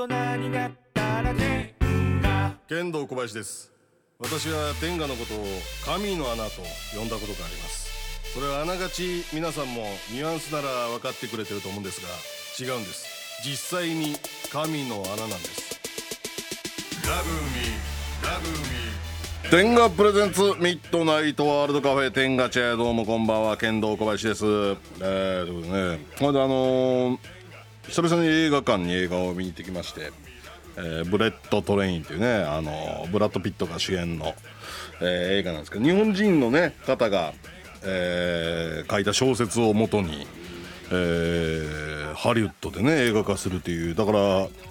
人になったら天下剣道小林です。私は天下のことを神の穴と呼んだことがあります。それはあながち皆さんもニュアンスなら分かってくれてると思うんですが違うんです。実際に神の穴なんです。ラブミラブミ天下プレゼンツミッドナイトワールドカフェ天下チェどうもこんばんは剣道小林です。えー、ということでねこれであのー久々に映画館に映画を見に行ってきましてえーブレット・トレインっていうね、あのブラッド・ピットが主演の、えー映画なんですけど日本人の、ね、方が、えー書いた小説をもとに、えーハリウッドでね映画化するっていうだから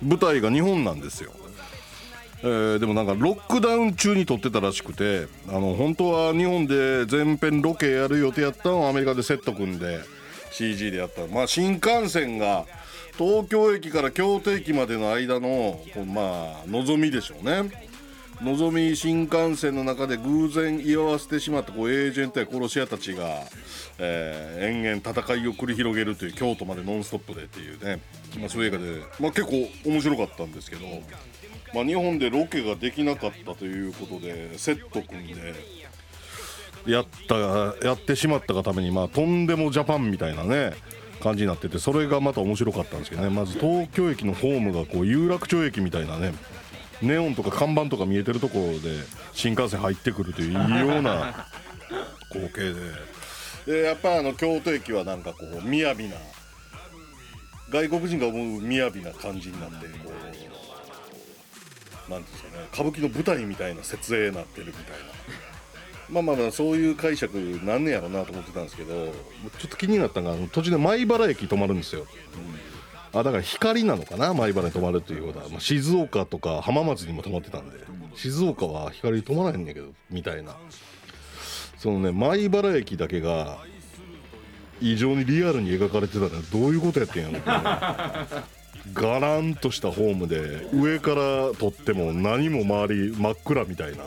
舞台が日本なんですよ。えーでもなんかロックダウン中に撮ってたらしくてあの本当は日本で全編ロケやる予定やったのをアメリカでセット組んで CG でやったまあ新幹線が東京駅から京都駅までの間のこうまあ望みでしょうね。のぞみ新幹線の中で偶然居合わせてしまったこうエージェントや殺し屋たちが、えー延々戦いを繰り広げるという京都までノンストップでっていうね、まあ、そういう映画で、まあ、結構面白かったんですけど、まあ、日本でロケができなかったということでセット組んでやったやってしまったがために、まあ、とんでもジャパンみたいなね感じになっててそれがまた面白かったんですけどねまず東京駅のホームがこう有楽町駅みたいなねネオンとか看板とか見えてるところで新幹線入ってくるという異様な 光景ででやっぱあの京都駅はなんかこう雅な外国人が思う雅な感じになってこうなんていうんですかね歌舞伎の舞台みたいな設営になってるみたいな。まあまあまあそういう解釈なんねやろうなと思ってたんですけどちょっと気になったのが途中で米原駅止まるんですよ、あだから光なのかな？米原に止まるということは、まあ、静岡とか浜松にも止まってたんで。静岡は光止まらへんねんけどみたいな。そのね米原駅だけが異常にリアルに描かれてたのどういうことやってんやろって ガランとしたホームで上から撮っても何も周り真っ暗みたいな。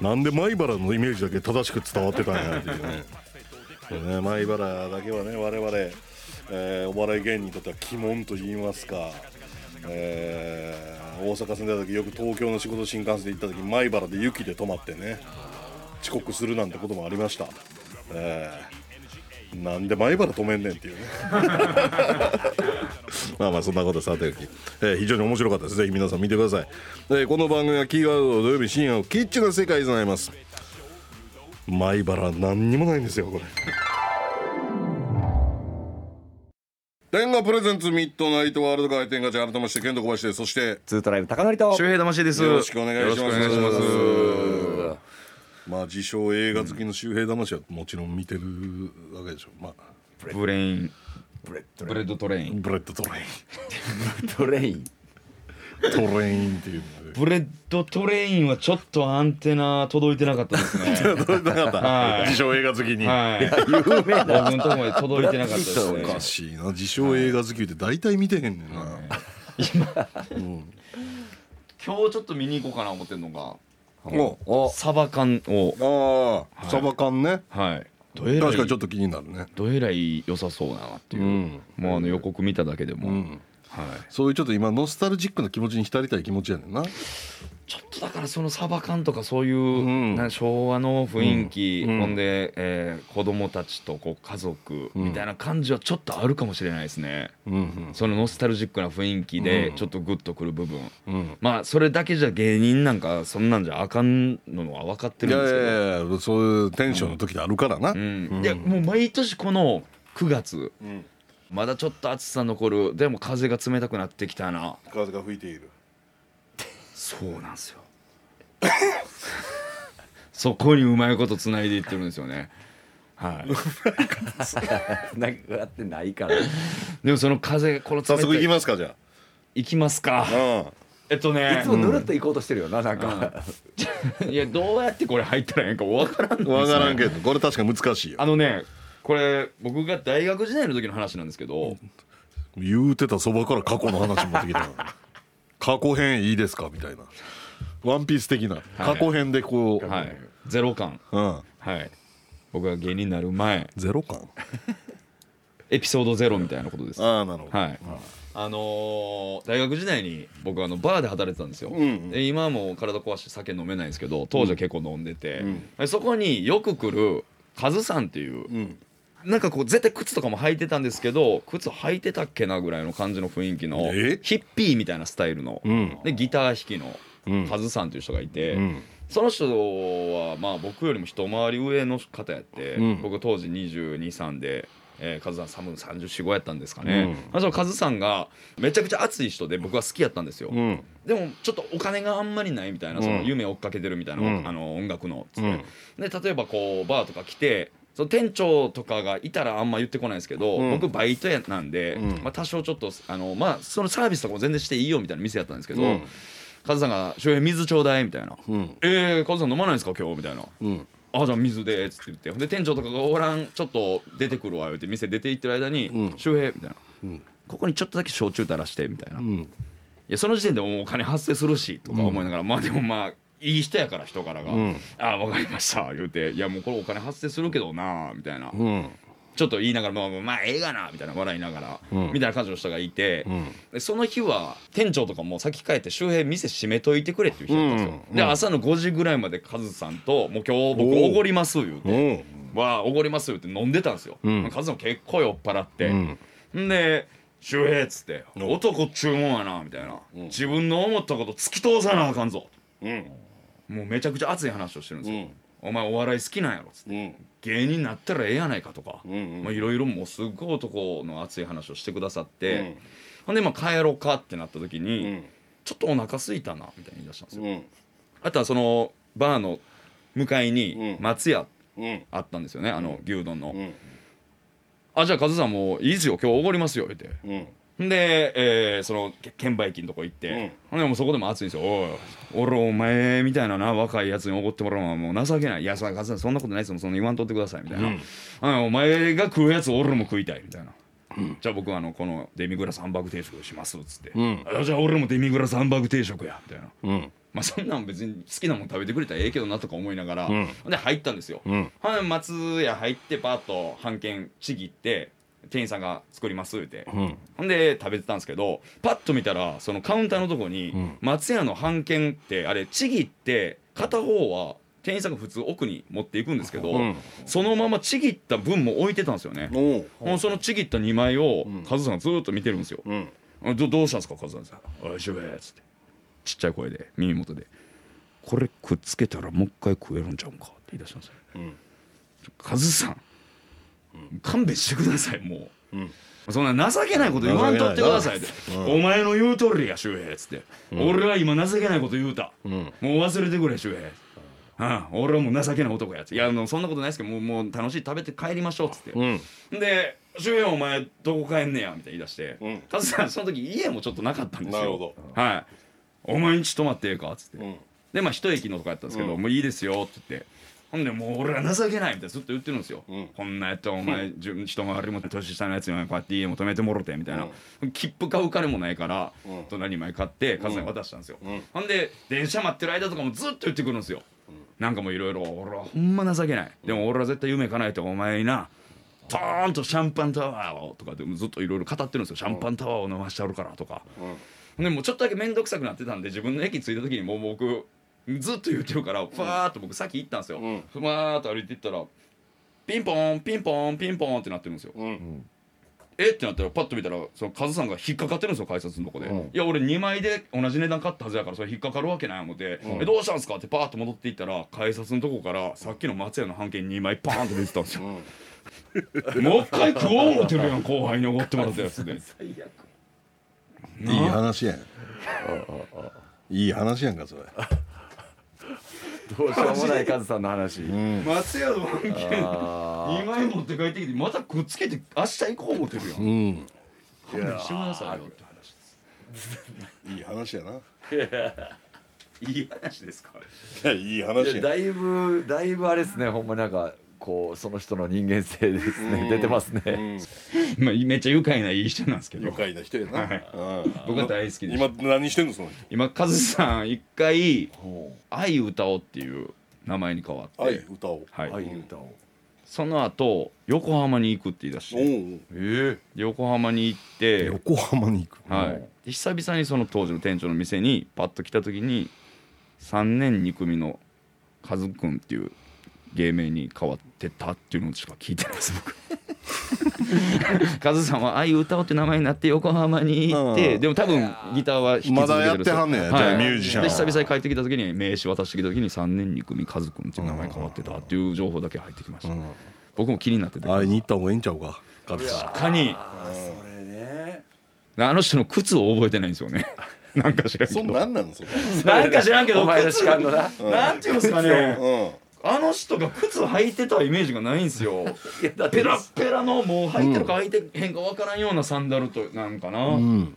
なんで米原のイメージだけ正しく伝わってたんやっていうね。ね米原だけはね我々、えーお笑い芸人にとっては鬼門と言いますか、えー大阪住んでた時よく東京の仕事新幹線で行った時米原で雪で止まってね遅刻するなんてこともありました、えーなんで米原止めんねんっていうね まあまあそんなことさておき、えー非常に面白かったです。ぜひ皆さん見てください、えーこの番組はキーワード土曜日深夜のキッチンな世界でございます。米原何にもないんですよこれ。天下プレゼンツミッドナイトワールドカー天下ちゃん改めましてケント小林です。そしてツートライブ高典と周平魂です。よろしくお願いします。まあ自称映画好きの周平魂はもちろん見てるわけでしょ。まあ。ブレインブレッドブレッドトレイン。ブレッドトレイトレイン。ントレインっていうブレッドトレインはちょっとアンテナ届いてなかったですね。届いてなかった、はい。自称映画好きに、はい。有名な。僕のとこまで届いてなかったですおねかしいな。自称映画好きって大体見てへんねんな、今。日ちょっと見に行こうかな思ってんのがおお。サバ缶を。ああ、サバ缶ね。はい確かにちょっと気になるね。どえらい良さそうだなっていう、うん。もうあの予告見ただけでも、うん。はい。そういうちょっと今ノスタルジックな気持ちに浸りたい気持ちやねんなちょっとだからそのサバ缶とかそういう、ん。な昭和の雰囲気、うん。ほんで、えー子供たちとこう家族みたいな感じはちょっとあるかもしれないですね、うんうん。そのノスタルジックな雰囲気でうん。ちょっとグッとくる部分、うん。まあそれだけじゃ芸人なんかそんなんじゃあかんのは分かっていやいるんですけど。やいやそういうテンションの時であるからな、うん。いやもう毎年この9月、ん。まだちょっと暑さ残る。でも風が冷たくなってきたな。風が吹いているそうなんですよ。そこにうまいことつないでいってるんですよね。はい。なんかやってないから。でもその風この早速行きますかじゃ行きますか。あえっといねつもぬるっと行こうとしてるよななんか。いやどうやってこれ入ったらいいんか分からんの。ですよ分からんけどこれ確かに難しいよ。あのねこれ僕が大学時代の時の話なんですけど。言うてたそばから過去の話持ってきた過去編いいですか？みたいな。ワンピース的な。過去編でこう、はい。ゼロ感。うん、はい。僕が芸人になる前。ゼロ感？エピソードゼロみたいなことです。ああなるほど、はい。あのー大学時代に僕あのバーで働いてたんですよ、うん。で今はもう体壊して酒飲めないんですけど当時は結構飲んでて、うん。でそこによく来るカズさんっていううんなんかこう絶対靴とかも履いてたんですけど靴履いてたっけなぐらいの感じの雰囲気のえ？ヒッピーみたいなスタイルの、うん。でギター弾きのうん。カズさんという人がいて、うん。その人はまあ僕よりも一回り上の方やって、うん。僕当時223で。えー、カズさん多分34やったんですかね、そのカズさんがめちゃくちゃ熱い人で僕は好きやったんですよ、うん。でもちょっとお金があんまりないみたいな、その夢を追っかけてるみたいな、うんあの音楽のつって、で例えばこうバーとか来てその店長とかがいたらあんま言ってこないですけど、うん。僕バイトやなんで、うん。まあ、多少ちょっとあの、まあ、そのサービスとかも全然していいよみたいな店やったんですけど、うん。カズさんが「翔平水ちょうだい」みたいな「うんえー、カズさん飲まないんですか？今日」みたいな。うん「あじゃあ水で」っつって言って。で店長とかがおらんちょっと出てくるわ言って店出て行ってる間にうん「翔、平」みたいな、うんここにちょっとだけ焼酎垂らして」みたいな。いうんやその時点でもうお金発生するしとか思いながら、まあでもまあいい人やから人からが「うん。ああ分かりました」言うて「いやもうこれお金発生するけどな」みたいな、うん。ちょっと言いながら「まあ、まあええがな」みたいな笑いながら、うん。みたいな感じの人がいて、うん。でその日は店長とかも先帰って周平店閉めといてくれっていう人だったんですよ、うん。で朝の5時ぐらいまでカズさんと「もう今日僕おごります」言うてうん「わあおごります」言うて飲んでたんですよ、うん。カズさんも結構酔っ払って、うん。んで「周平」っつって「お男っちゅうもんやな」みたいな、うん自分の思ったこと突き通さなあかんぞ」うんもうめちゃくちゃ熱い話をしてるんですよ、うん。お前お笑い好きなんやろっつって。うん。芸人になったらええやないかとか、いろいろもうすっごい男の熱い話をしてくださって、うん。ほんでまあ帰ろうかってなった時に、うん。ちょっとお腹空いたなみたいに言い出したんですよ、うん。あとはそのバーの向かいにうん。松屋うん。あったんですよね。あの牛丼の、うんあじゃあカズさんもういいですよ。今日おごりますよ。言って。うんほんで、えーそのけ券売機のとこ行って、ほんでもうそこでも熱いんですよ「おい俺お前みたいなな若いやつにおごってもらうのはもう情けない。いやそんなことないですよ。そんな言わんとってください」みたいな、あお前が食うやつ俺も食いたい」みたいな。じゃあ僕はあのこのデミグラスハンバーグ定食しますっつって、ん。あじゃあ俺もデミグラスハンバーグ定食やみたいな。うん。まあそんなん別に好きなもん食べてくれたらええけどなとか思いながら、で入ったんですよ、うん。松屋入ってパーッと半券ちぎって店員さんが作りますって、うん。ほんで食べてたんですけどパッと見たらそのカウンターのとこに、ん。松屋の半券ってあれちぎって片方は店員さんが普通奥に持っていくんですけど、うん。そのままちぎった分も置いてたんですよね、おう。そのちぎった2枚をカズさんがずーっと見てるんですよ、うん。あどどうしたんですか？カズさんさん「おいしゅべ」っつって。ちっちゃい声で耳元で「これくっつけたらもう一回食えるんちゃうんか」って言い出したんですよ。うん。カズさん、勘弁してくださいもう、うん。そんな情けないこと言わんとってくださいって、うん。お前の言う通りや周平っつって、俺は今情けないこと言うた、ん。もう忘れてくれ周平。ああ俺はもう情けない男やつ。いやあのそんなことないですけどもうもう楽しい食べて帰りましょうっつって、うん。で「周平お前どこ帰んねや」みたいに言い出して、うん。カズさんその時家もちょっとなかったんですよ。なるほはい「お前んち泊まってええか」っつって、うん。でまあ一駅のとこやったんですけど、うん。もういいですよって言ってほんでもう俺は情けないみたいなずっと言ってるんですよ、うん。こんなやったらお前、じゅ一回りも年下のやつにこうやって家も止めてもろてみたいな、切符買う金もないから、うん。隣に枚買ってカズに渡したんですよ、うん。ほんで電車待ってる間とかもずっと言ってくるんですよ、なんかもういろいろ俺はほんま情けない、でも俺は絶対夢叶えてお前になドーンとシャンパンタワーをとかでずっといろいろ語ってるんですよ。シャンパンタワーを飲ましてあるからとか、でもうちょっとだけ面倒くさくなってたんで自分の駅着いた時にもう僕ずっと言ってるからファーっと僕先行ったんですよ、うん。ふわーっと歩いていったらピンポンピンポンピンポンってなってるんですよ、うん。えってなったらパッと見たらそのカズさんが引っかかってるんですよ改札のとこで、いや俺2枚で同じ値段買ったはずやからそれ引っかかるわけない思って、えどうしたんすかってパーッと戻っていったら改札のとこからさっきの松屋の半券2枚パーンって出てたんですよ、もう一回食おう思ってるやん後輩におごってもらったやつで。いい話やん。いい話やんかそれどうしようもないカズさんの話、松屋の半券あ2枚持って帰ってきてまたくっつけて明日行こう思ってるやんうん。勘弁してくださいよって話いい話やないい話ですかいやいいー話だいぶだいぶあれですね。ほんまなんかこうその人の人間性ですね。出てますね、うん。まあめっちゃ愉快ないい人なんですけど。愉快な人やな、はい。うん。僕は大好きです。今何してんのその人？今カズさん一回ほ「愛歌おう」っていう名前に変わって。愛歌おうはい。う愛歌を。その後横浜に行くって言い出しおてう。え横浜に行って、横浜に行く。はい、で久々にその当時の店長の店にパッと来た時に3年2組のカズくんっていう芸名に変わってたっていうのしか聞いてないです僕。カズさんはああいう歌おうって名前になって横浜に行って、うん。でも多分ギターは弾き続けてるまだやってはんねんはい。ミュージシャンで久々に帰ってきた時に名刺渡してきた時に3年2組カズくんっていう名前変わってたっていう情報だけ入ってきました、僕も気になってて会いに行った方がいいんちゃうか確かに。それね。あの人の靴を覚えてないんですよね。なんか知らんけそどんなんなんそれ。なんか知らんけどお前の靴主観のな。なんていうんですかね。うんあの人が靴履いてたイメージがないん です。よペラッペラのもう履いてるか履いてへんかわからんようなサンダルとなんかな、うん。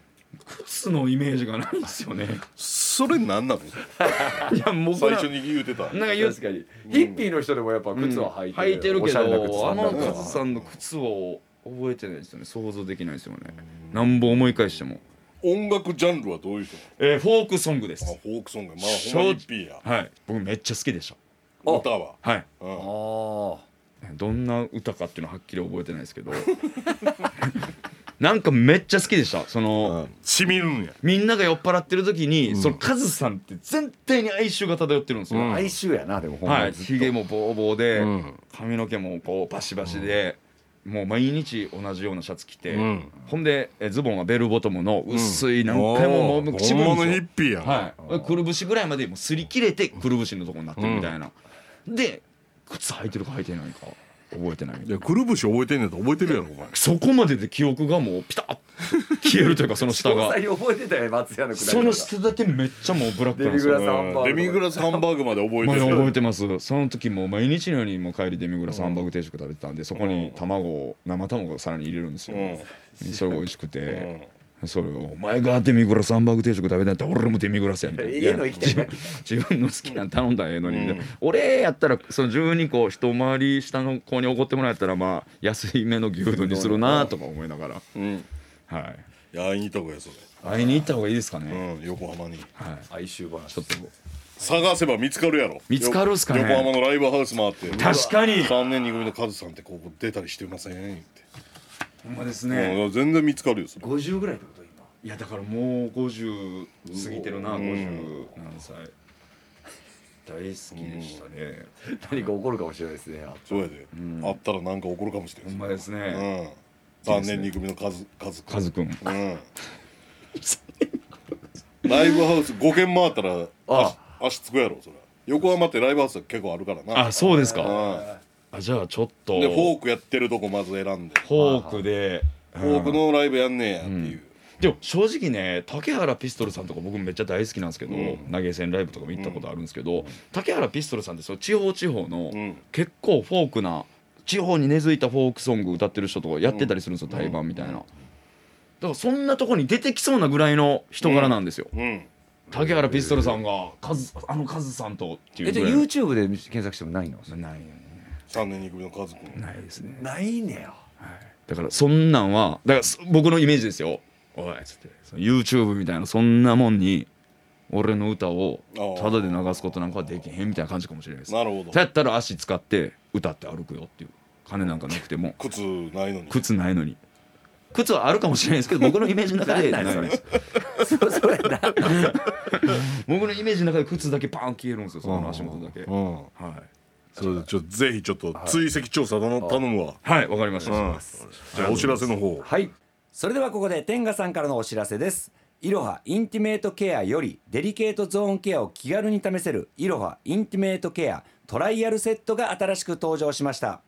靴のイメージがないんですよね。それなんなの？いやもう最初に言うてた。なんか言う確かに。ヒッピーの人でもやっぱ靴は履いてる、履いてる。けどあのカズさんの靴を覚えてないですよね。想像できないですよね。なんぼ思い返しても。音楽ジャンルはどういう人えーフォークソングであすフォークソング。まあほんまヒッピーや。はい。僕めっちゃ好きでしあ歌は。たはい。うん。あどんな歌かっていうのははっきり覚えてないですけど。なんかめっちゃ好きでした。その、しみるんや。みんなが酔っ払ってる時に、そのカズさんって全体に哀愁が漂ってるんですよ、うん。あ哀愁やなでもほんまはい。にひげもボーボーで、うん。髪の毛もこうバシバシで、もう毎日同じようなシャツ着て、うん。ほんでえズボンはベルボトムの薄い何回ももう口ぶるん本物ですよ。ヒッピーやん。はい。くるぶしぐらいまでもう擦り切れてくるぶしのとこになってるみたいな、で靴履いてるか履いてないか覚えてないいやくるぶし覚えてんねんと覚えてるやろお前。そこまでで記憶がもうピタッ消えるというかその下詳が細覚えてたよ松屋のくだりその下だけめっちゃもうブラックなんですよ。デミグラスハンバーグデミグラスハンバーグまで覚えてる。覚えてます。その時もう毎日のようにもう帰りデミグラスハンバーグ定食食べてたんでそこに卵を生卵をさらに入れるんですよ、それが美味しくて、それを「お前がデミグラスハンバーグ定食食べたんやったら俺もデミグラスや」みたいな。家の生きてるいや自分の好きなの頼んだらええのにみたいな、俺やったらその12個一回り下の子におごってもらえたらまあ安いめの牛丼にするなとか思いながら、うん。はい。いや会いに行った方がいいそれ。会いに行った方がいいですかね、うん横浜にはい。哀愁話ちょっと探せば見つかるやろ。見つかるっすかね。横浜のライブハウス回って。確かに。3年2組のカズさんってここ出たりしてませんってほんまですうね、ん全然見つかるよそれ。50ぐらいってこと今。いやだからもう50過ぎてるな、うん。50何歳。大好きでしたね、何か起こるかもしれないですねそうやで。会ったらなんか起こるかもしれほん。ないまですね、うん。3年2組のカズカズカズくん。うん。ライブハウス5軒回ったらあ。足足つくやろそれ横浜ってライブハウス結構あるからな。あそうですか、うんあじゃあちょっと。でフォークやってるとこまず選んで。フォークで。フォークのライブやんねえやっていう。でも正直ね竹原ピストルさんとか僕めっちゃ大好きなんですけど、うん。投げ銭ライブとかも行ったことあるんですけど、竹原ピストルさんってその地方地方のうん。結構フォークな地方に根付いたフォークソング歌ってる人とかやってたりするんですよ、対バンみたいな。だからそんなとこに出てきそうなぐらいの人柄なんですよ。うん。竹原ピストルさんがカズあのカズさんとっていえじゃあうぐらいの。YouTube で検索してもないの？ない。よね3年2組のカズ君ないですね。ないねよだからそんなんはだからそ僕のイメージですよ。おいっつってその YouTube みたいなそんなもんに俺の歌をただで流すことなんかはできへんみたいな感じかもしれないです。なるほど。そうやったら足使って歌って歩くよっていう。金なんかなくても。靴ないのに。靴ないのに。靴はあるかもしれないですけど僕のイメージの中でないです。そそれな 僕のイメージの中で靴だけパーン消えるんですよその足元だけ。うん。はいそれでちょっとぜひちょっと追跡調査頼頼むわ。はいわかりました、うん。じゃあお知らせの方はい。それではここで天賀さんからのお知らせです。いろはインティメートケアよりデリケートゾーンケアを気軽に試せるいろはインティメートケアトライアルセットが新しく登場しました。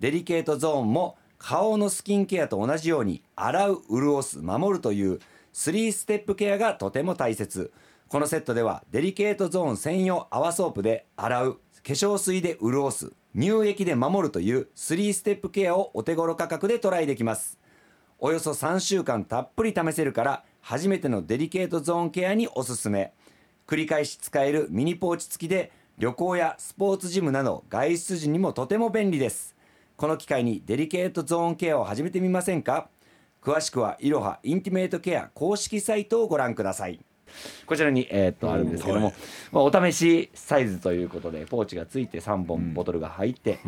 デリケートゾーンも顔のスキンケアと同じように洗う潤す守るという3ステップケアがとても大切。このセットではデリケートゾーン専用泡ソープで洗う化粧水で潤す乳液で守るという3ステップケアをお手頃価格でトライできます。およそ3週間たっぷり試せるから初めてのデリケートゾーンケアにおすすめ。繰り返し使えるミニポーチ付きで旅行やスポーツジムなど外出時にもとても便利です。この機会にデリケートゾーンケアを始めてみませんか？詳しくはいろはインティメートケア公式サイトをご覧ください。こちらに、えーっとあるんですけども、はい。まあ、お試しサイズということでポーチがついて3本ボトルが入って、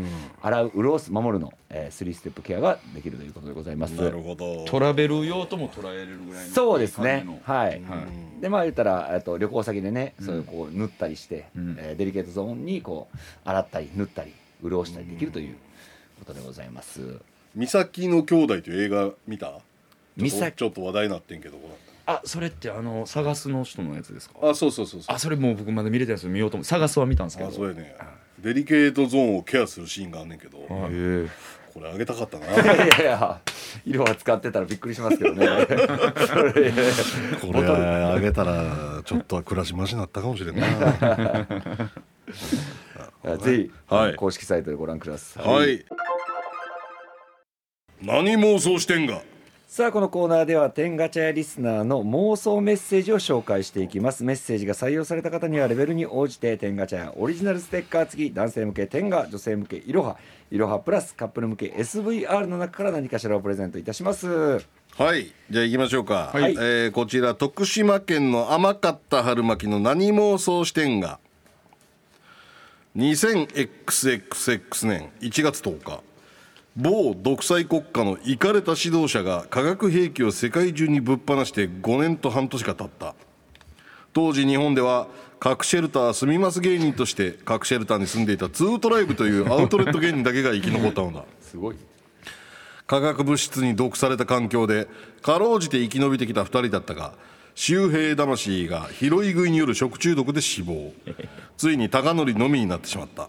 洗う潤す守るの、えー、3ステップケアができるということでございます。なるほど。トラベル用とも捉えれるぐらいのそうですね。はい、はい。でまあ言ったらえっと旅行先でね、そういうこう塗ったりして、うん。えーデリケートゾーンにこう洗ったり塗ったり潤したりできるということでございます。美咲の兄弟という映画見た美咲ちょっとちょっと話題になってん。けどあそれってあの探すの人のやつですか？あそうそうそうそう。あそれもう僕まだ見れてないですよ。見ようと思探すは見たんですけど。あそうやね。デリケートゾーンをケアするシーンがあんねんけど。こはいえ。れあげたかったな。いやいやいや色は使ってたらびっくりしますけどね。これあげたらちょっとは暮らしマシになったかもしれんな。ぜひ、はい。公式サイトでご覧ください。はい。何妄想してんが？さあこのコーナーでは天ガチャやリスナーの妄想メッセージを紹介していきます。メッセージが採用された方にはレベルに応じて天ガチャやオリジナルステッカー付き男性向け天ガ女性向けいろはいろはプラスカップル向け SVR の中から何かしらをプレゼントいたします。はい。じゃあ行きましょうか、はい。えーこちら徳島県の甘かった春巻きの何妄想してんが？20XXX 年1月10日某独裁国家のイかれた指導者が化学兵器を世界中にぶっ放して5年と半年が経った。当時日本では核シェルター住みます芸人として核シェルターに住んでいたツートライブというアウトレット芸人だけが生き残ったのだ。すごい。化学物質に毒された環境でかろうじて生き延びてきた2人だったが周平魂が拾い食いによる食中毒で死亡。ついに高則のみになってしまった。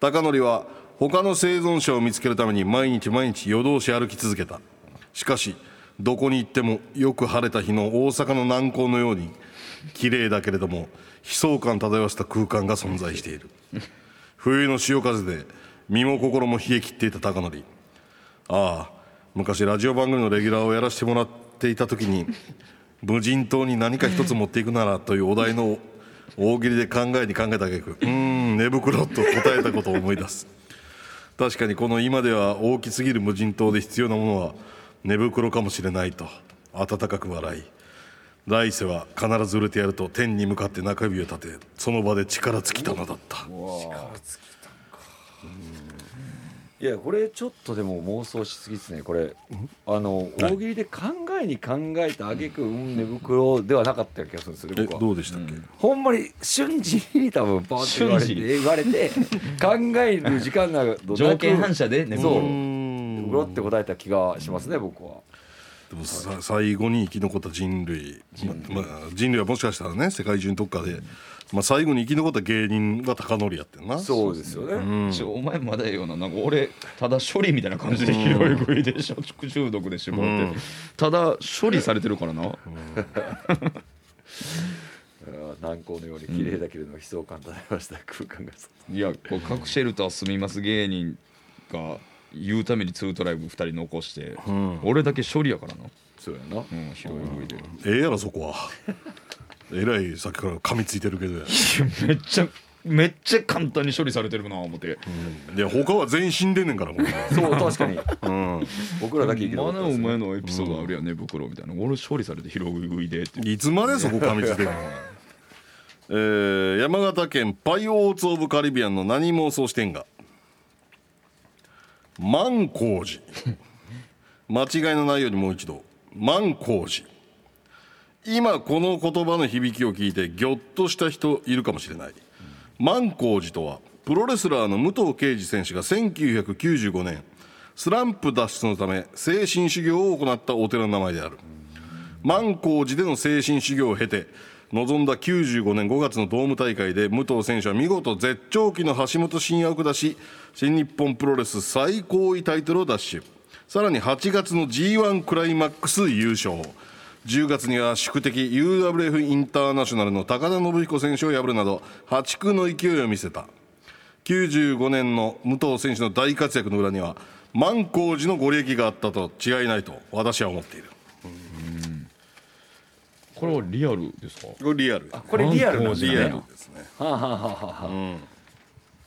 高則は他の生存者を見つけるために毎日毎日夜通し歩き続けた。しかしどこに行ってもよく晴れた日の大阪の南港のように綺麗だけれども悲壮感漂わせた空間が存在している。冬の潮風で身も心も冷え切っていた高則。ああ昔ラジオ番組のレギュラーをやらせてもらっていた時に無人島に何か一つ持っていくならというお題の大喜利で考えに考えた挙句うーん寝袋と答えたことを思い出す。確かにこの今では大きすぎる無人島で必要なものは寝袋かもしれないと温かく笑い。来世は必ず売れてやると天に向かって中指を立てその場で力尽きたのだった。力尽きたいやこれちょっとでも妄想しすぎですね。これあの大喜利で考えに考えた挙句うん寝袋ではなかった気がするんですよえね僕は。どうでしたっけ、ほんまに瞬時に多分パーって言われて瞬時言われて考える時間などなく条件反射でね。そう。うーん。うろって答えた気がしますね僕はでもさ最後に生き残った人類ままあ、人類はもしかしたらね世界中のどっかで、まあ、最後に生き残った芸人が高則やってんな。そうですよね、ちょお前まだええよな。なんか俺ただ処理みたいな感じで拾い食いで食中毒で死亡って、ただ処理されてるからな、南高のように綺麗だけれども悲壮感漂わした空間が。いやこう核シェルター住みます芸人が言うためにツートライブ2人残して、俺だけ処理やからな、そうやな。うん、拾い食いでええやろそこは。えらいさっきから噛みついてるけどや、めっちゃめっちゃ簡単に処理されてるな思って、いや他は全員死んでんねんからもうそう確かに。うん。僕らだけ生き残まだおったんですよ前のエピソードあるやんね袋みたいな。俺処理されて拾い食いでって。いつまでそこ噛みついてるの？えー山形県パイオーツ・オブ・カリビアンの何妄想してんが？万光寺。間違いのないようにもう一度。万光寺。今この言葉の響きを聞いてギョッとした人いるかもしれない。万光寺とはプロレスラーの武藤敬司選手が1995年スランプ脱出のため精神修行を行ったお寺の名前である。万光寺での精神修行を経て臨んだ95年5月のドーム大会で武藤選手は見事絶頂期の橋本真也を下し新日本プロレス最高位タイトルを奪取。さらに8月の g 1クライマックス優勝。10月には宿敵 UWF インターナショナルの高田信彦選手を破るなど破竹の勢いを見せた。95年の武藤選手の大活躍の裏には万光寺のご利益があったと違いないと私は思っている。これはリアルですか？これリアルこれリアルなんですねリアルですね。はあはあはあは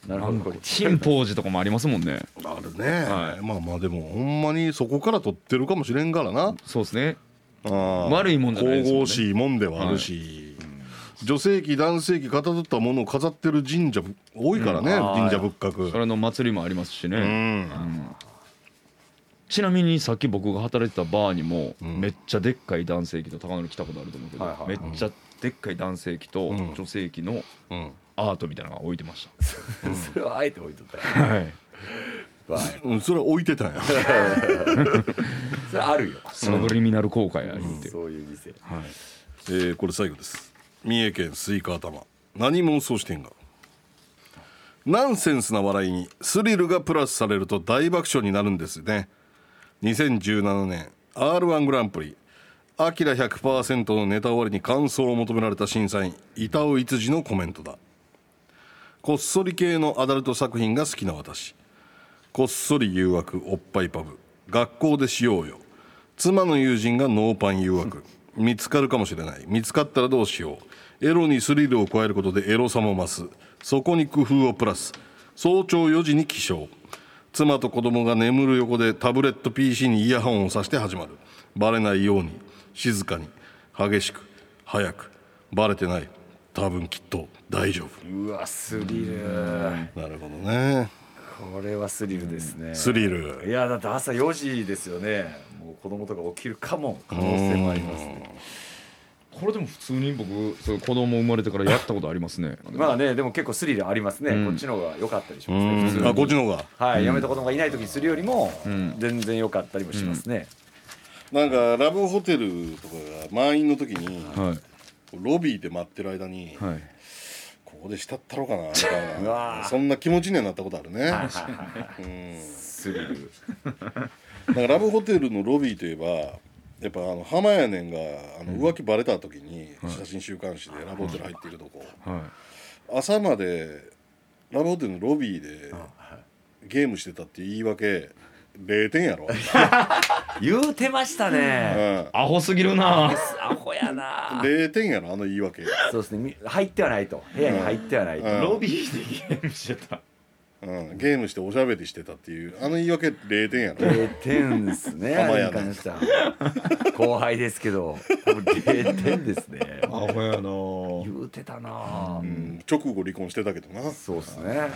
あ、なるほど。これ新宝寺とかもありますもんね。あるね、はい。まあまあでもほんまにそこから取ってるかもしれんからな。そうですね。あー悪いもんじゃないですもんね。神々しいもんではあるし、女性器男性器かたどったものを飾ってる神社多いからね、神社仏閣。それの祭りもありますしね、うんちなみにさっき僕が働いてたバーにも、めっちゃでっかい男性器と高野に来たことあると思うけど、めっちゃでっかい男性器とん。女性器のうん。アートみたいなのが置いてまし それはあえて置いとった。はい、はい。うんそれは置いてたんや。それあるよ。サブリミナル効果や言うて、そういう店。はい、えーこれ最後です。三重県スイカ頭。何妄想してんが？ナンセンスな笑いにスリルがプラスされると大爆笑になるんですね2017年 r 1グランプリ。アキラ100%のネタ終わりに感想を求められた審査員板尾逸司のコメントだ。こっそり系のアダルト作品が好きな私。こっそり誘惑おっぱいパブ。学校でしようよ。妻の友人がノーパン誘惑。見つかるかもしれない。見つかったらどうしよう。エロにスリルを加えることでエロさも増す。そこに工夫をプラス。早朝4時に起床。妻と子供が眠る横でタブレット PC にイヤホンをさして始まる。バレないように静かに激しく早く。バレてない。多分きっと大丈夫。うわスリル。なるほどね。これはスリルですね。スリル。いやだって朝4時ですよね。もう子供とか起きるかも可能性もありますねこれでも普通に僕そう子供生まれてからやったことありますね。まあねでも結構スリルありますね、うん。こっちの方が良かったりしうますねあこっちの方が。はい、嫁と子供がいない時にするよりもん。全然良かったりもしますね、なんかラブホテルとかが満員の時にはロビーで待ってる間にいはい。ここでしたったろうかなみたいうわー。なそんな気持ちにはなったことあるね。うん。スリル。なんかラブホテルのロビーといえばやっぱあの浜屋根んがあの浮気バレた時に写真週刊誌でラブホテル入っているとこ。は朝までラブホテルのロビーでゲームしてたっていう言い訳0点やろ、言うてましたうね、ん、いアホすぎるな。アホやな。0点やろあの言い訳、そうですね。み入ってはないと。部屋に入ってはないと、うん。ロビーでゲームしてたうん、ゲームしておしゃべりしてたっていうあの言い訳0点やろ0点ですね後輩ですけど。多分0点ですね。アホやな言うてたな、うん、直後離婚してたけどな。そうですね。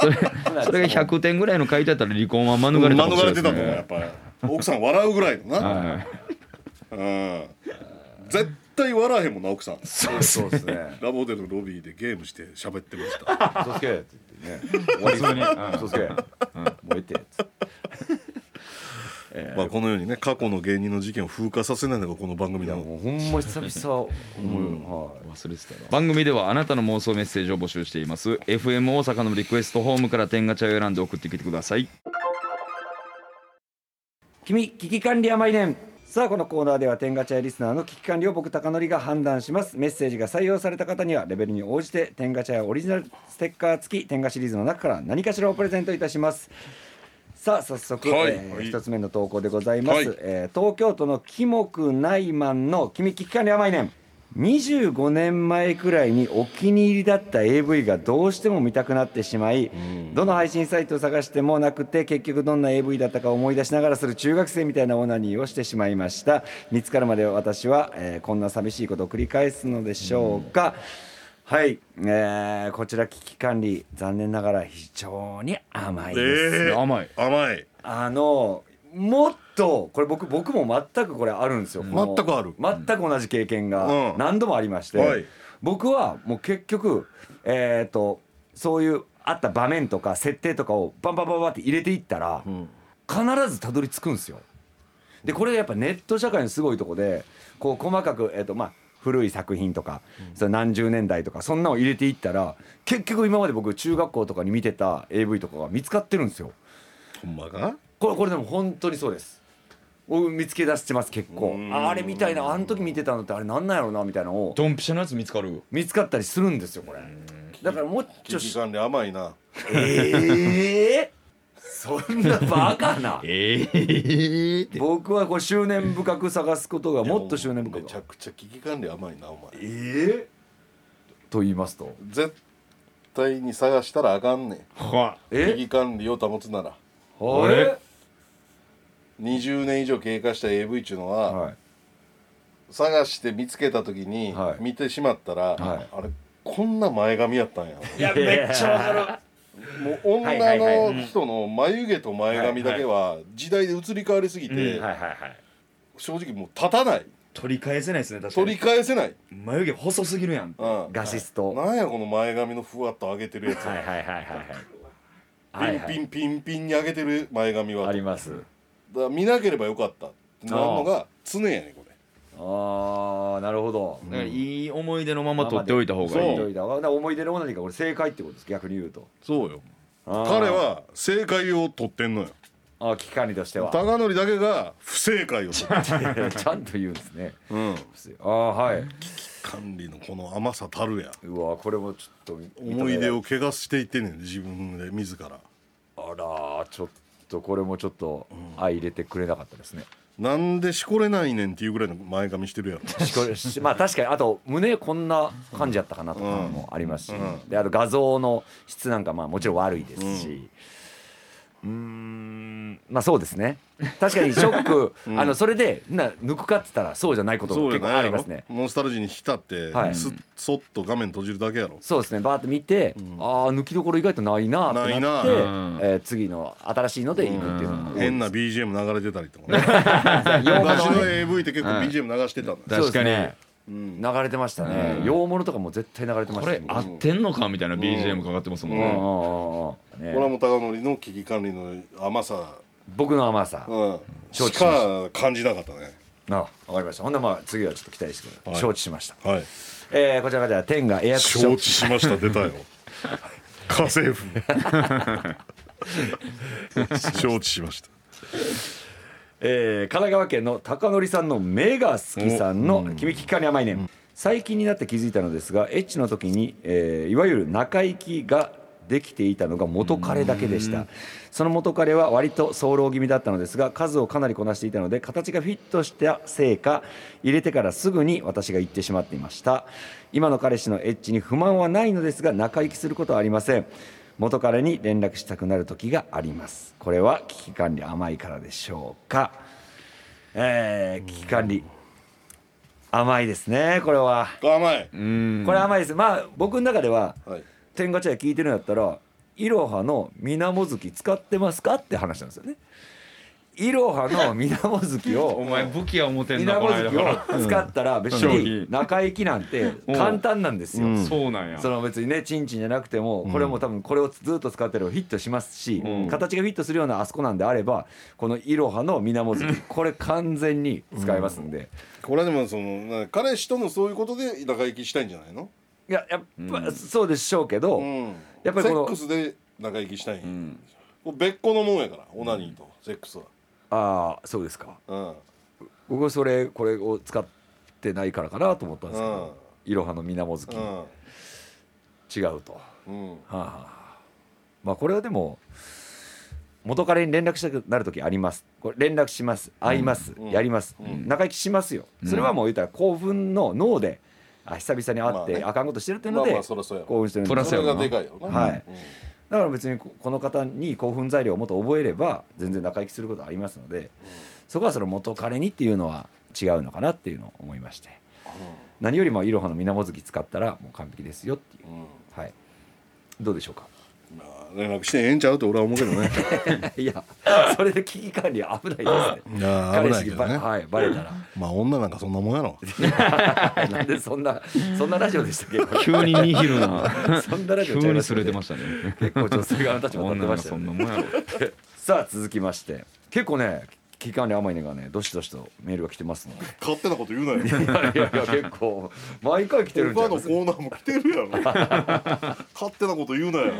それそれが100点ぐらいの書いてあったら離婚は免れたかもしれないです免れてたと思うやっねぱり。奥さん笑うぐらいのな、はい。うん、絶対笑えへんもんな奥さん。そうそうですね。ラブホテルのロビーでゲームして喋ってました。そうすけって言ってね。終わりそうにそうすけもうええって。まあこのようにね過去の芸人の事件を風化させないのがこの番組なの。もうほんま久々思うよ、はい。忘れてたな。番組ではあなたの妄想メッセージを募集しています。FM 大阪のリクエストホームから天ガチャを選んで送ってきてください。君危機管理甘いねんさあこのコーナーでは天ガチャリスナーの危機管理を僕高則が判断します。メッセージが採用された方にはレベルに応じて天ガチャやオリジナルステッカー付き天ガシリーズの中から何かしらをプレゼントいたします。さあ早速、はい。えー一つ目の投稿でございます、はい。えー東京都のキモクナイマンの君危機管理甘いねん25年前くらいにお気に入りだった AV がどうしても見たくなってしまい、どの配信サイトを探してもなくて結局どんな AV だったか思い出しながらする中学生みたいなオナニーをしてしまいました。見つかるまで私は、えーこんな寂しいことを繰り返すのでしょうか、はい、えーこちら危機管理残念ながら非常に甘いです、え。ー、甘い。甘い。あのもっとこれ僕僕も全くこれあるんですよ、全くある。全く同じ経験がうん。何度もありまして、はい。僕はもう結局えっ、とそういうあった場面とか設定とかをバンバンバンバンって入れていったら、必ずたどり着くんですよ。でこれやっぱネット社会のすごいとこでこう細かくえっ、とまあ古い作品とか、それ何十年代とかそんなのを入れていったら結局今まで僕中学校とかに見てた AV とかが見つかってるんですよ。ほんまかこれこれでも本当にそうです。僕見つけ出してます結構。うん。ああれみたいなあの時見てたのってあれなんなんやろうなみたいなのを。ドンピシャのやつ見つかる？見つかったりするんですよこれ。だからもうちょ危機管理甘いな。ええそんなバカな。ええって。僕はこう執念深く探すことがもっと執念深く。めちゃくちゃ危機管理甘いなお前。ええと言いますと。絶対に探したらあかんねん。は危え？機管理を保つなら。あれ？20年以上経過した AV っていうのは、はい。探して見つけた時にはい。見てしまったら、はい。あれこんな前髪やったんや。いやめっちゃわかる。もう女はいはいはいの人の眉毛と前髪だけは時代で移り変わりすぎて、うん。はいはいはい。正直もう立たない。取り返せないですね確か取りに返せない、眉毛細すぎるやん。うん、ガシストはなんやこの前髪のふわっと。上げてるやつ、いはいはいはいはいはいピンピンピンピンに上げてる前髪はありますだ見なければよかったってなるのが常やねこれ。ああなるほど。だからいい思い出のまま取っておいた方がいい。そうだから思い出の何かこれ正解ってことです逆に言うとそうよ。彼は正解を取ってんのよ。あー危機管理としては。高則だけが不正解を取ってる、ちゃんと言うんですね。うん、ああはい。管理のこの甘さたるや。うわこれもちょっと思い出を怪我していってんねん自分で自ら。あらちょっとこれもちょっと相入れてくれなかったですね、なんでしこれないねんっていうぐらいの前髪してるやろ。しこれしまあ確かにあと胸こんな感じやったかなとかもありますし、であと画像の質なんかまあもちろん悪いですしうーんまあそうですね。確かにショック、あのそれでな抜くかって言ったらそうじゃないことも結構ありますね。ノスタルジーに浸って、はい。すそっと画面閉じるだけやろ。そうですね。バーッと見て、ああ抜きどころ意外とないなってなってないなうんえー次の新しいので行くっていうのも多いです。変な BGM 流れてたりとかね。昔のね AV って結構 BGM 流してたん。だ確かに、流れてましたね、洋物とかも絶対流れてました。ねこれ合ってんのかみたいな BGM かかってますもんね、うん。うんうんうんね。これはもう高則の危機管理の甘さ、僕の甘さ、うん、し承知しましか感じなかったね。あわかりました。ほんならまあ次はちょっと期待してください、はい。承知しました、はい。えー、こちらがじゃあ天がエアクション。承知しました。出たよ。家政婦。承知しましたえー、神奈川県の高則さんの目が好きさんの「君聞かに甘いねん」最近になって気づいたのですがエッチの時に、えーいわゆる中行きができていたのが元彼だけでした。その元彼は割と早漏気味だったのですが数をかなりこなしていたので形がフィットしたせいか入れてからすぐに私が行ってしまっていました。今の彼氏のエッチに不満はないのですが中行きすることはありません元彼に連絡したくなる時があります。これは危機管理甘いからでしょうか？えー、危機管理甘いですねこれは。甘い、これ甘いです。まあ僕の中でははい、天ガチャ聞いてるんやったらイロハの水面月使ってますか？って話なんですよねイロハの水面月 おを前武器は思てん水なこの面間から。月 を使ったら別に中行きなんて簡単なんですよ、そうなんや。その別にねチンチンじゃなくてもこれも多分これをずっと使ってればフィットしますし、うん。形がフィットするようなあそこなんであればこのイロハの水面月これ完全に使えますんで、これはでもそのな彼氏とのそういうことで仲行きしたいんじゃないの、いややっぱそうでしょうけど、うん、やっぱりこのセックスで仲行きしたい別個のもんやからオナニーとセックスはああそうですか。うん。僕はそれこれを使ってないからかなと思ったんですけうん。ど、イロハの水面月、違うと、はうん。うんあはあ、まあこれはでも元彼に連絡したくなる時あります。これ連絡します。会います、うん。やります、うん。仲良きしますよ。それはもう言ったら興奮の脳であ久々に会って、まあね。あかんことしてるっていうので、まあまあ興奮してるんでプラスやろな。はい。うんだから別にここの方に興奮材料をもっと覚えれば全然仲良きすることありますので、そこはその元彼にっていうのは違うのかなっていうのを思いまして。何よりもイロハの水面月使ったらもう完璧ですよっていう、うん。はい。どうでしょうか？まあ連絡してええんちゃうと俺は思うけどね。いやそれで危機管理は危ないですね。いや彼危ないけどね。はい、バレたら。まあ女なんかそんなもんやろ。なんでそんなそんなラジオでしたっけ？急にニヒルな。そんなラジオ急にすれてましたね。結構女性側の立場にってましたよね。さあ続きまして。結構ね危機管理甘いねがねどしどしとメールが来てますので。勝手なこと言うなよ。いやいやいや結構毎回来てるんじゃない。ですか、他のコーナーも来てるやろ。勝手なこと言うなよ。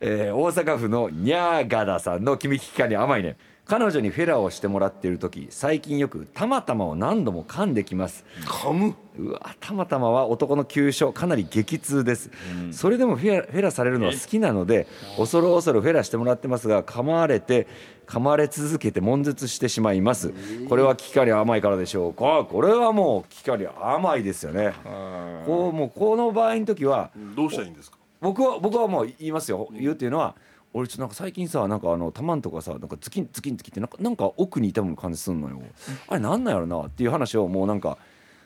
えー大阪府のニャーガダさんの君危機管理甘いね彼女にフェラをしてもらっている時最近よくたまたまを何度も噛んできます。噛む？うわたまたまは男の急所かなり激痛です、それでもフェラフェラされるのは好きなので恐る恐るフェラしてもらってますが噛まれて噛まれ続けて悶絶してしまいます。これは危機管理甘いからでしょうか？これはもう危機管理甘いですよね。こうもうこの場合の時はどうしたらいいんですか？僕は僕はもう言いますよ。言うっていうのは俺ちょっとなんか最近さなんかあのたまんとかさなんかズキンズキンズキンってなんかなんか奥に痛む感じすんのよ。あれなんなんやろな？っていう話をもうなんか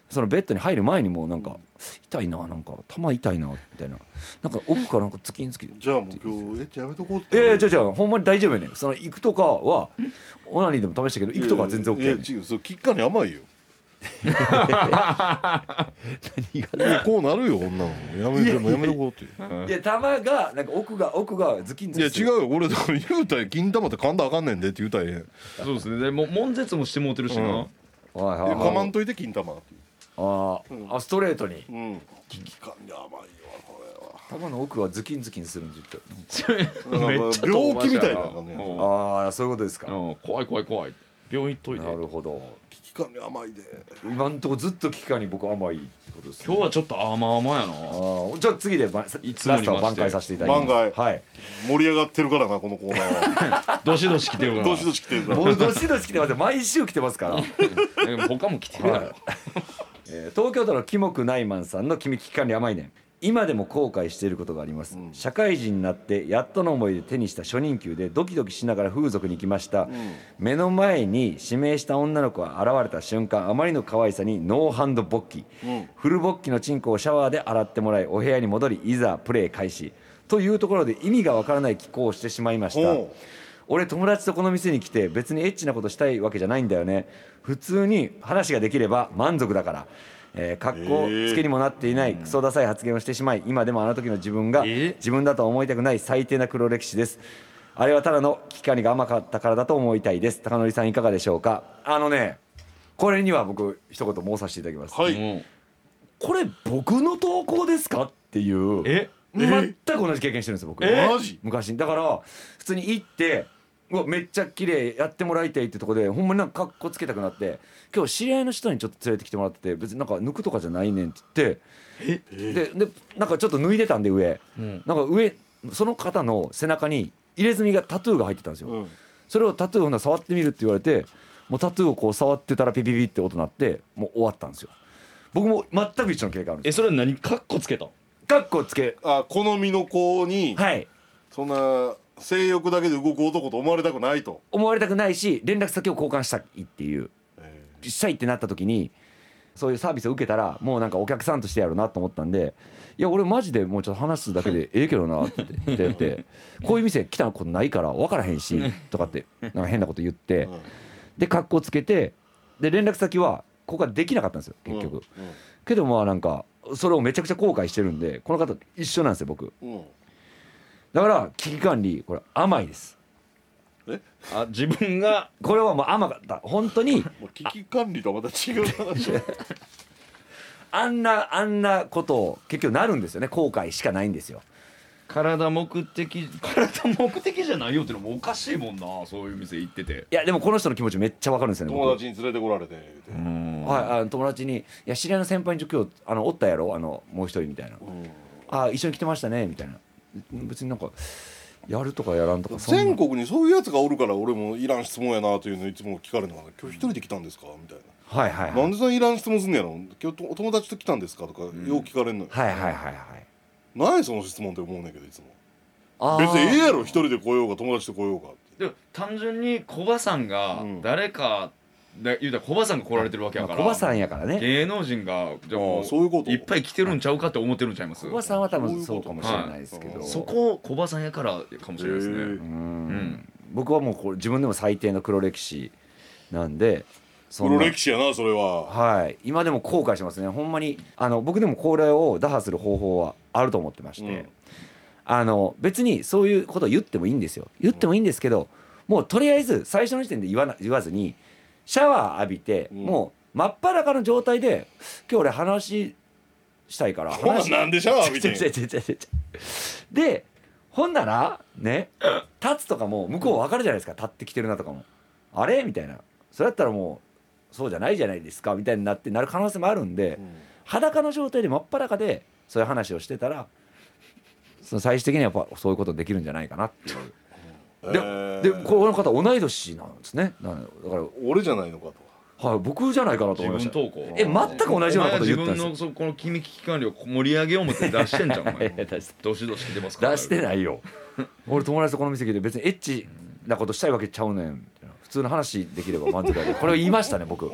そのベッドに入る前にもうなんか痛いななんか頭痛いなみたいな。なんか奥からなんかズキンズキンじゃあもう今日エッチやめとこうって。ええじゃあじゃあほんまに大丈夫やねん。その行くとかはオナニーでも試したけど行くとかは全然 OK いややねん。違うそう喫下に甘いよ。何がこうなるよ女の子やめてもうやめとこうって。いや玉がなんか奥が奥がズキンズキいや違うよ。俺だから言うたら金玉って噛んだらあかんねんでって言うたらええそうですねでも悶絶もしてもうてるしな、うんはいはいはい噛まんといて金玉ってあーあストレートに。うん。危機感に甘いわこ玉の奥はズキンズキンするんで言ってれはめっちゃ病気みたいなね。なああそういうことですか。うん。怖い怖い怖い。病院行っといて。なるほど。危機感に甘いで。今んとこずっと期間に僕甘いってことですね。今日はちょっと甘々やな。あーじゃあ次でばいつラストは挽回させていただきます。挽回。はい。盛り上がってるからなこのコーナー。は どしどし来てるからどしどし来てるから。どしどし来てますよ。毎週来てますから。他も来てるやろ、えー東京都のキモクナイマンさんの君危機管理甘いねん。今でも後悔していることがあります、うん。社会人になってやっとの思いで手にした初任給でドキドキしながら風俗に行きました、目の前に指名した女の子が現れた瞬間あまりの可愛さにノーハンド勃起、うん。フル勃起のチンコをシャワーで洗ってもらいお部屋に戻りいざプレイ開始。というところで意味がわからない寄稿をしてしまいました。俺友達とこの店に来て別にエッチなことしたいわけじゃないんだよね普通に話ができれば満足だから。えー、格好つけにもなっていないクソダサい発言をしてしまい今でもあの時の自分がえ自分だとは思いたくない最低な黒歴史です。あれはただの危機管理が甘かったからだと思いたいです。高則さんいかがでしょうか？あのねこれには僕一言申させていただきます、はい。うん。これ僕の投稿ですか？っていう。え？全く同じ経験してるんですよ僕。えマジ？昔。だから普通に行ってうわめっちゃ綺麗やってもらいたいってとこでほんまになんかかっこつけたくなって今日知り合いの人にちょっと連れてきてもらってて別になんか抜くとかじゃないねんって言ってででなんかちょっと脱いでたんで上、ん。なんか上その方の背中に入れ墨がタトゥーが入ってたんですよ、うん。それをタトゥーをな触ってみるって言われてもうタトゥーをこう触ってたらピピピって音鳴ってもう終わったんですよ。僕も全く一緒の経過あるんですえそれは何？カッコつけたカッコつけ。あ好みの子にはい。そんな性欲だけで動く男と思われたくないと。思われたくないし連絡先を交換したいっていう。えしたいってなった時にそういうサービスを受けたらもうなんかお客さんとしてやるなと思ったんでいや俺マジでもうちょっと話すだけでええけどなって言って こういう店来たことないから分からへんしとかってなんか変なこと言ってうん。で格好つけてで連絡先はここができなかったんですよ結局。けどまあなんかそれをめちゃくちゃ後悔してるんでこの方と一緒なんですよ僕だから危機管理これ甘いです。あ自分が？これはもう甘かった。本当にもう危機管理とはまた違う話。あんなあんなことを結局なるんですよね。後悔しかないんですよ。体目的体目的じゃないよってのもおかしいもんなそういう店行ってて。いやでもこの人の気持ちめっちゃわかるんですよね僕。友達に連れてこられて。はいあの友達に「いや知り合いの先輩にちょ今日あのおったやろ？あのもう一人」みたいな。うん「あ一緒に来てましたね」みたいな別になんかやるとかやらんとか全国にそういうやつがおるから俺もいらん質問やなというのいつも聞かれるのが今日一人で来たんですかみたいはいはいはい。ななんでそんないらん質問すんねやろ？今日お友達と来たんですかとかよう聞かれんのよ。はいはいはいはい。何やその質問って思うねんけどいつも。別にええやろ一人で来ようが友達と来ようがって。でも単純に小バさんがうん。誰かで言うたら小バさんが来られてるわけやから。まバさんやからね。芸能人がじゃあもああそういうこと。いっぱい来てるんちゃうかって思ってるんちゃいます？小バさんは多分そうかもしれないですけど、はい。そこ小バさんやからかもしれないですね。うん。ん僕はもうこれ自分でも最低の黒歴史なんでそんな。黒歴史やなそれは。はい。今でも後悔しますね。ほんまにあの僕でもこれを打破する方法はあると思ってまして、うん。あの別にそういうことを言ってもいいんですよ。言ってもいいんですけどもうとりあえず最初の時点で言わな言わずにシャワー浴びて、うん。もう真っ裸の状態で今日俺話したいから話なんでシャワー浴びてんでほんならね立つとかも向こう分かるじゃないですか。立ってきてるなとかも。あれ？みたいな。それやったらもうそうじゃないじゃないですか。みたいになってなる可能性もあるんで、裸の状態で真っ裸でそういう話をしてたらその最終的にはやっぱそういうことできるんじゃないかなっていう。でえー。でこの方同い年なんですね。なだから。俺じゃないのかと。はい僕じゃないかなと自思いました。分投稿え全く同じようなこと言ったんですよ。自分のそこの君危機管理を盛り上げよう思って出してんじゃん。出しどしどし来てますから。出してないよ。俺友達とこの店来て別にエッチなことしたいわけちゃうねん。普通の話できれば満足だけど。これを言いましたね僕。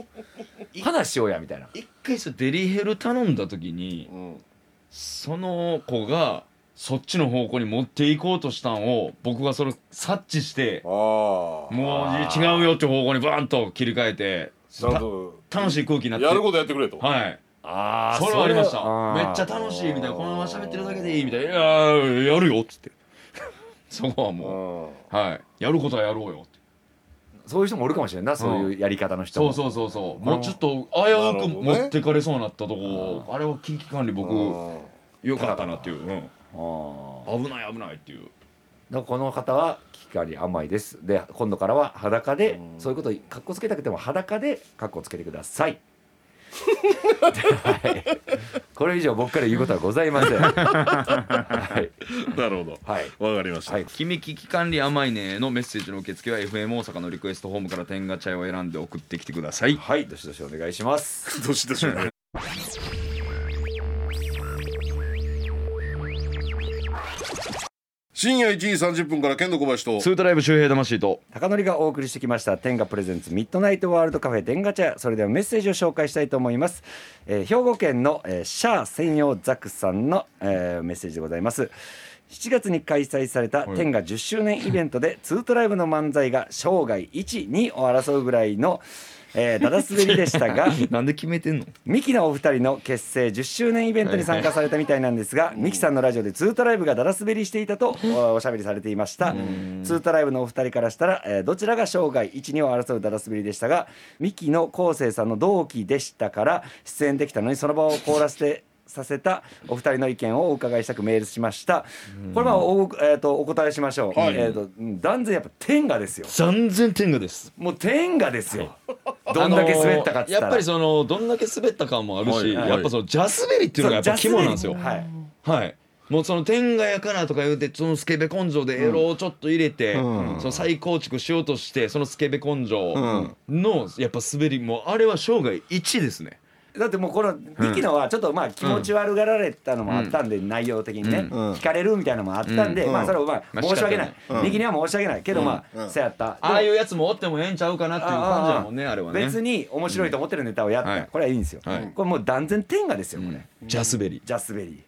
話しようやみたいな。一回それデリヘル頼んだ時にうん。その子がそっちの方向に持っていこうとしたんを僕がそれ察知してああもう違うよって方向にバーンと切り替えて楽しい空気になって。やることやってくれと。はい。あそれはありました。めっちゃ楽しいみたいな。このまま喋ってるだけでいいみたいな。いやーやるよっつって。そこはもう。ん。うはい。やることはやろうよって。そういう人もおるかもしれんなそういうやり方の人も。そうそうそうそう。もうちょっと危うく持ってかれそうになったとこあれは危機管理僕うん。よかったなっていう、うん危ない危ないっていう。だからこの方は危機管理甘いです。で今度からは裸でうん。そういうことかっこつけたくても裸でかっこつけてください。はい、これ以上僕から言うことはございません。はい、なるほど。はい。わかりました。はい。君危機管理甘いねのメッセージの受付は FM 大阪のリクエストホームから天ガチャを選んで送ってきてください。はい、どしどしお願いします。どしどしね深夜1時30分から剣道小林と。スートライブ周平魂と。高典がお送りしてきました。天下プレゼンツミッドナイトワールドカフェ天ガチャそれではメッセージを紹介したいと思います、えー兵庫県の、えーシャア専用ザクさんの、えーメッセージでございます。7月に開催された天下10周年イベントでツートライブの漫才が生涯1、2を争うぐらいの、えー、だだ滑りでしたが なんで決めてんの？ミキのお二人の結成10周年イベントに参加されたみたいなんですが、ミキさんのラジオでツートライブがだら滑りしていたとおおしゃべりされていました。ツートライブのお二人からしたら、えーどちらが生涯12を争うだら滑りでしたがミキの昴生さんの同期でしたから出演できたのにその場を凍らせてさせたお二人の意見をお伺いしたくメールしました。これはお,、えー、とお答えしましょう、はい。えー、とうん断然やっぱ天下ですよ。断然天下です。もう天下ですよ。どんだけ滑ったかっつったら、やっぱりそのどんだけ滑った感もあるし、はい。やっぱそのジャスベリっていうのがやっぱ肝なんですよ。はい。はい。もうその天下やからとか言うてそのスケベ根性でエロをちょっと入れて、うん。その再構築しようとしてそのスケベ根性のやっぱ滑りもあれは生涯1ですねだってもうこのミキのはちょっとまあ気持ち悪がられたのもあったんで、内容的にね、うん。惹かれるみたいなのもあったんで、うん。まあそれはまあまあ申し訳ない、仕方ないミキには申し訳ない。けどまあ、うん。そうやった。ああいうやつもおってもええんちゃうかなっていう感じだもんねあれはね。別に面白いと思ってるネタをやった、はい。これはいいんですよ、はい。これもう断然天下ですよこれ、ジャスベリジャスベリー。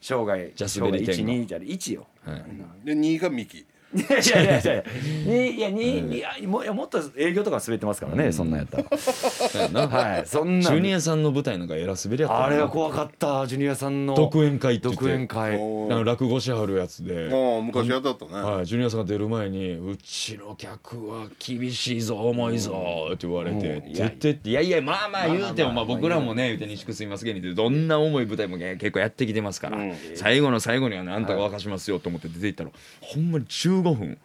生涯ジャスベリー天下。1 2じゃ1よ。はい。で2位がミキいやいやいやいやにいやににいやももっと営業とか滑ってますからね、そんなんやったらはいそんなジュニアさんの舞台なんか偉滑りやったあれは怖かったジュニアさんの独演会って言って独演会落語しはるやつでああ昔やったったねはい、ジュニアさんが出る前に「うちの客は厳しいぞ重いぞ」って言われて「絶対っていやいやまあまあ言うてもまあ僕らもね言うて西口すいます芸人ってどんな重い舞台もね結構やってきてますからうん最後の最後にはねあんたが沸かしますよと思って出ていったらほんまに中15分。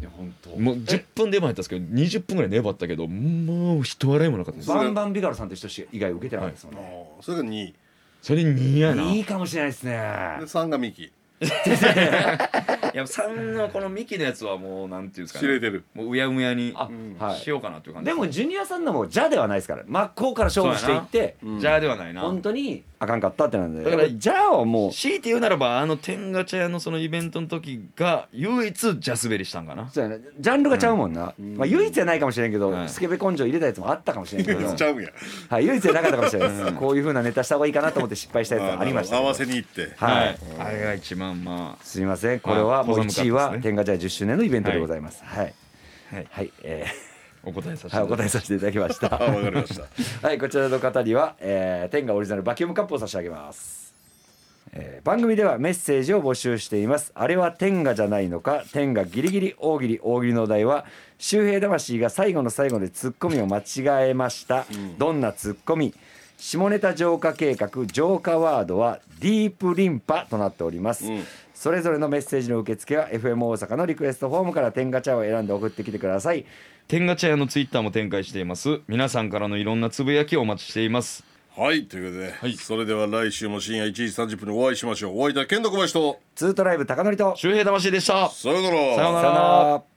いや本当。もう10分でも入ったんですけど20分ぐらい粘ったけどもう人笑いもなかったです。バンバンビガロさんと人以外受けてなかったですもんあね、あそれが2位。それ2やな。いいかもしれないですね。で3がミキ や3のこのミキのやつはもうなんていうんですかね。知れてる。もううやむやにあ、はい。しようかなっていう感じでもジュニアさんのも「じゃ」ではないですから真っ向から勝負していってうん。じゃあではないな。本当にあかんかったってなんで。だからじゃあはもう強いて言うならばあの天ガチャ屋のそのイベントの時が唯一ジャスベリしたんかな。そうやなジャンルがちゃうもんな、まあ、唯一じゃないかもしれんけど、はい。スケベ根性入れたやつもあったかもしれんけど。ちゃうんや。はい、唯一じゃなかったかもしれないです、こういうふうなネタした方がいいかなと思って失敗したやつがありました。けど合わせに行って。はい、あれが一番ますみません。これはもうはい1位は小寒かったですね天下茶屋10周年のイベントでございます。はい。あはい。はい、えお答えさせーはい、おていた。だき答えさせていただきました。あ わかりました。はい、こちらの方には、えー、天下オリジナルバキュームカップを差し上げます、えー番組ではメッセージを募集しています。あれは天下じゃないのか？天下ギリギリ大喜利大喜利のお題は周平魂が最後の最後でツッコミを間違えました、どんなツッコミ？下ネタ浄化計画浄化ワードはディープリンパとなっております、うん。それぞれのメッセージの受付は FM 大阪のリクエストフォームから天下茶を選んで送ってきてください天ガチャ屋のツイッターも展開しています。皆さんからのいろんなつぶやきをお待ちしています。はいということで、それでは来週も深夜1時30分にお会いしましょう。お会いいた剣道小林とツートライブ高典と。周平魂でした。さようなら。さようなら。さよなら